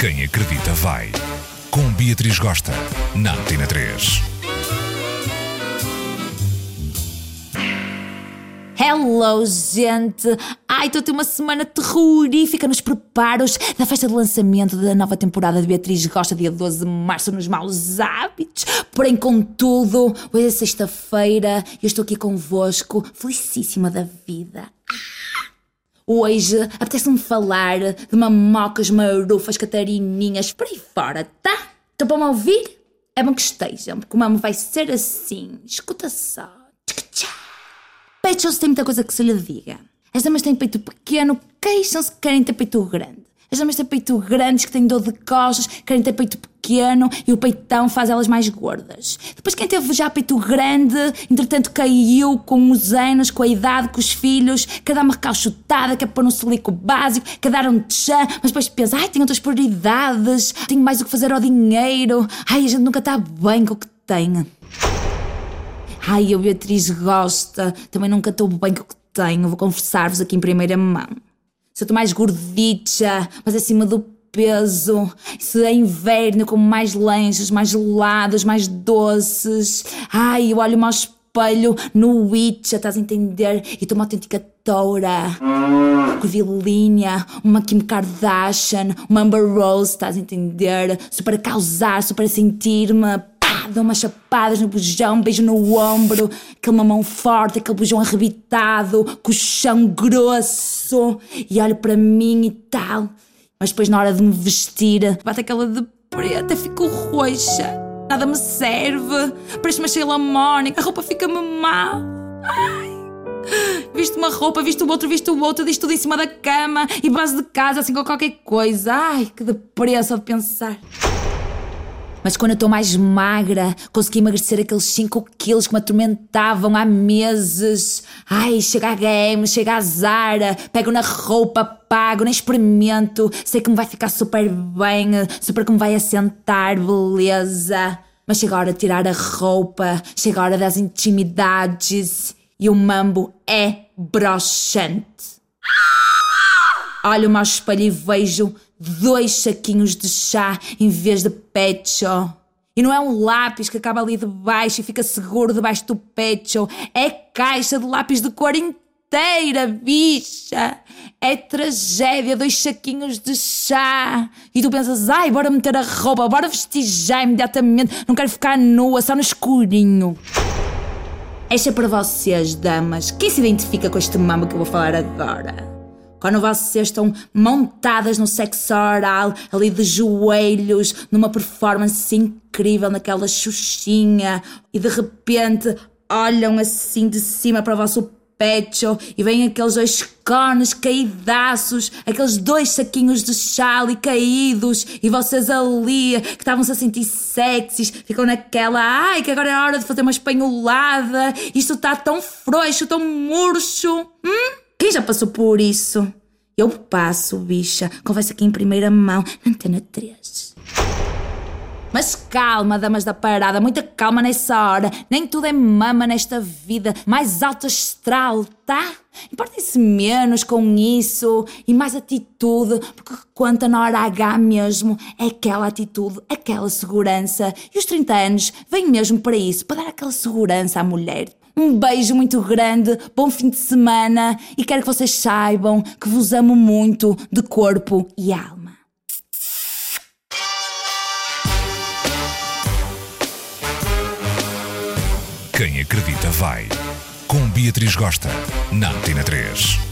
Quem acredita vai. Com Beatriz Gosta, na Antena 3. Hello, gente! Ai, estou a ter uma semana terrorífica nos preparos da festa de lançamento da nova temporada de Beatriz Gosta, dia 12 de março, nos Maus Hábitos. Porém, contudo, hoje é sexta-feira e eu estou aqui convosco, felicíssima da vida. Hoje apetece-me falar de mamocas, marufas, catarininhas, por aí fora, tá? Estão para me ouvir? É bom que estejam, porque o mamo vai ser assim. Escuta só. Peixes tem muita coisa que se lhe diga. As damas têm peito pequeno, queixam-se que querem ter peito grande. As damas têm peito grandes, que têm dor de costas, querem ter peito pequeno e o peitão faz elas mais gordas. Depois quem teve já peito grande, entretanto caiu com os anos, com a idade, com os filhos, quer dar uma recalchutada, quer pôr um silico básico, quer dar um tchã, mas depois pensa, ai, tenho outras prioridades, tenho mais o que fazer ao dinheiro, ai, a gente nunca está bem com o que tem. Ai, a Beatriz gosta, também nunca estou bem com o que tenho, vou confessar-vos aqui em primeira mão. Se eu estou mais gordita, mas acima do peso, se é inverno, como mais lanches, mais gelados, mais doces. Ai, eu olho-me ao espelho no Witch, estás a entender? E estou uma autêntica toura. Curvilínea, uma Kim Kardashian, uma Amber Rose, estás a entender? Só para causar, só para sentir-me dou umas chapadas no bujão, um beijo no ombro, aquele mamão forte, aquele bujão arrebitado, colchão grosso, e olho para mim e tal. Mas depois, na hora de me vestir, bate aquela de preta, fico roxa, nada me serve, parece uma Sheila Mónica, a roupa fica-me mal. Ai. Visto uma roupa, visto o outro, visto o outro, diz tudo em cima da cama e base de casa, assim com qualquer coisa. Ai, que depressa de pensar. Mas quando eu estou mais magra, consegui emagrecer aqueles 5 quilos que me atormentavam há meses. Ai, chega a game, chega a Zara, pego na roupa, pago, nem experimento. Sei que me vai ficar super bem, super que me vai assentar, beleza. Mas chega a hora de tirar a roupa, chega a hora das intimidades e o mambo é broxante. Olho-me ao espelho e vejo dois saquinhos de chá em vez de pecho. E não é um lápis que acaba ali debaixo e fica seguro debaixo do pecho. É caixa de lápis de cor inteira, bicha. É tragédia, dois saquinhos de chá. E tu pensas, ai, bora meter a roupa, bora vestir já imediatamente. Não quero ficar nua, só no escurinho. Esta é para vocês, damas. Quem se identifica com este mambo que eu vou falar agora? Quando vocês estão montadas no sexo oral, ali de joelhos, numa performance incrível, naquela xuxinha, e de repente olham assim de cima para o vosso pecho e vêm aqueles dois cones caidaços, aqueles dois saquinhos de chá ali caídos, e vocês ali que estavam-se a sentir sexys, ficam naquela, ai, que agora é hora de fazer uma espanholada, isto está tão frouxo, tão murcho. Hum? Quem já passou por isso? Eu passo, bicha. Conversa aqui em primeira mão, na antena 3. Mas calma, damas da parada, muita calma nessa hora. Nem tudo é mama nesta vida. Mais alto astral, tá? Importem-se menos com isso e mais atitude, porque o que conta na hora H mesmo é aquela atitude, aquela segurança. E os 30 anos vêm mesmo para isso, para dar aquela segurança à mulher. Um beijo muito grande, bom fim de semana e quero que vocês saibam que vos amo muito de corpo e alma. Quem acredita vai. Com Beatriz Gosta, na Antena 3.